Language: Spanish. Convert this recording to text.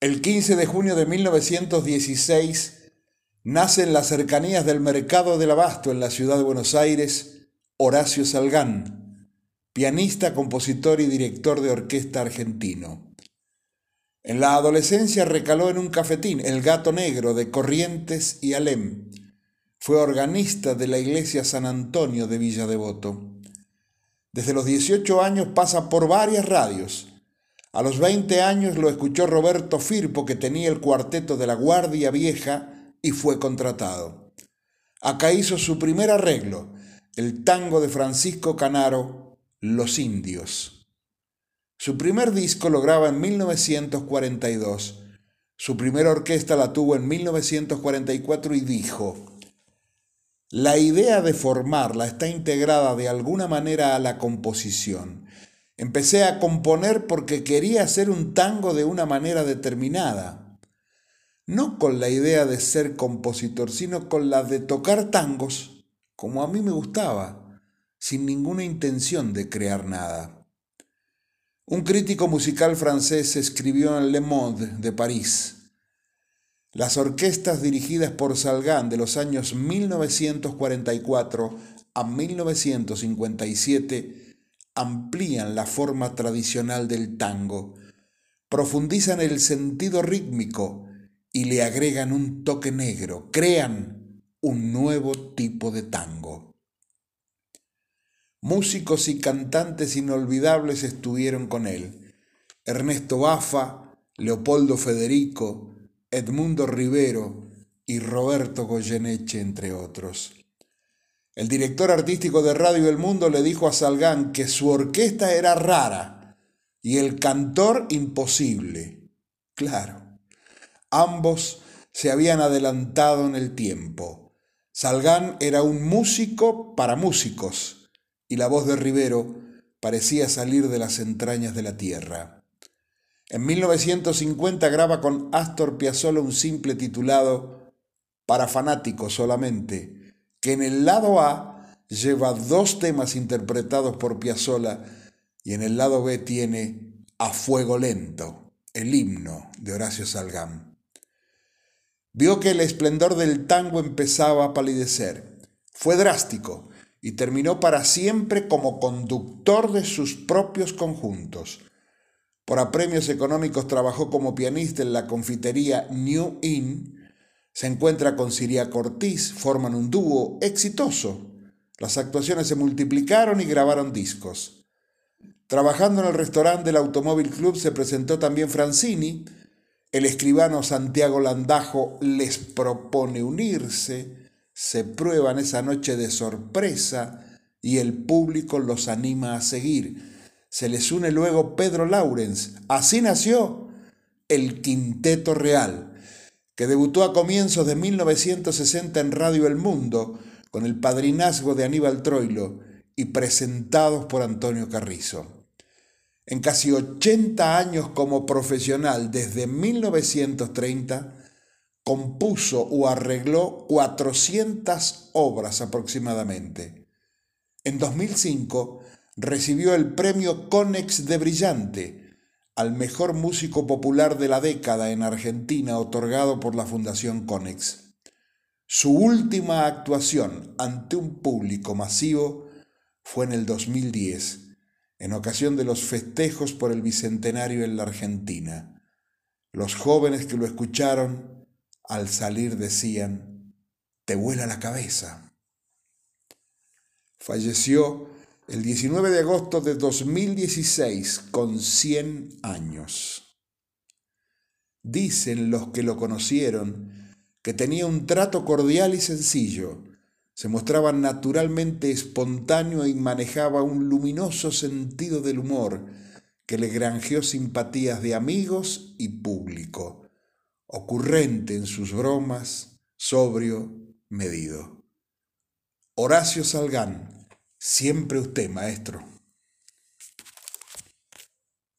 El 15 de junio de 1916 nace en las cercanías del mercado del abasto en la ciudad de Buenos Aires Horacio Salgán, pianista, compositor y director de orquesta argentino. En la adolescencia recaló en un cafetín, El Gato Negro, de Corrientes y Alem. Fue organista de la iglesia San Antonio de Villa Devoto. Desde los 18 años pasa por varias radios a los 20 años lo escuchó Roberto Firpo, que tenía el cuarteto de la Guardia Vieja y fue contratado. Acá hizo su primer arreglo, el tango de Francisco Canaro, Los Indios. Su primer disco lo graba en 1942. Su primera orquesta la tuvo en 1944 y dijo, la idea de formarla está integrada de alguna manera a la composición Empecé a componer porque quería hacer un tango de una manera determinada. No con la idea de ser compositor, sino con la de tocar tangos como a mí me gustaba, sin ninguna intención de crear nada. Un crítico musical francés escribió en Le Monde de París, las orquestas dirigidas por Salgán de los años 1944 a 1957 amplían la forma tradicional del tango, profundizan el sentido rítmico y le agregan un toque negro, crean un nuevo tipo de tango. Músicos y cantantes inolvidables estuvieron con él. Ernesto Bafa, Leopoldo Federico, Edmundo Rivero y Roberto Goyeneche, entre otros. El director artístico de Radio El Mundo le dijo a Salgán que su orquesta era rara y el cantor imposible. Claro, ambos se habían adelantado en el tiempo. Salgán era un músico para músicos y la voz de Rivero parecía salir de las entrañas de la tierra. En 1950 graba con Astor Piazzolla un simple titulado Para fanáticos solamente que en el lado A lleva dos temas interpretados por Piazzolla y en el lado B tiene A Fuego Lento, el himno de Horacio Salgán. Vio que el esplendor del tango empezaba a palidecer. Fue drástico y terminó para siempre como conductor de sus propios conjuntos. Por apremios económicos trabajó como pianista en la confitería New Inn se encuentra con Siria Cortiz, forman un dúo exitoso. Las actuaciones se multiplicaron y grabaron discos. Trabajando en el restaurante del Automóvil Club se presentó también Francini. El escribano Santiago Landajo les propone unirse. Se prueban esa noche de sorpresa y el público los anima a seguir. Se les une luego Pedro Laurens. Así nació el Quinteto Real que debutó a comienzos de 1960 en Radio El Mundo con el padrinazgo de Aníbal Troilo y presentados por Antonio Carrizo. En casi 80 años como profesional, desde 1930, compuso o arregló 400 obras aproximadamente. En 2005 recibió el premio Conex de Brillante, al mejor músico popular de la década en Argentina otorgado por la Fundación Conex. Su última actuación ante un público masivo fue en el 2010, en ocasión de los festejos por el Bicentenario en la Argentina. Los jóvenes que lo escucharon al salir decían, te vuela la cabeza. Falleció el 19 de agosto de 2016 con 100 años. Dicen los que lo conocieron que tenía un trato cordial y sencillo, se mostraba naturalmente espontáneo y manejaba un luminoso sentido del humor que le granjeó simpatías de amigos y público, ocurrente en sus bromas, sobrio, medido. Horacio Salgán Siempre usted, maestro.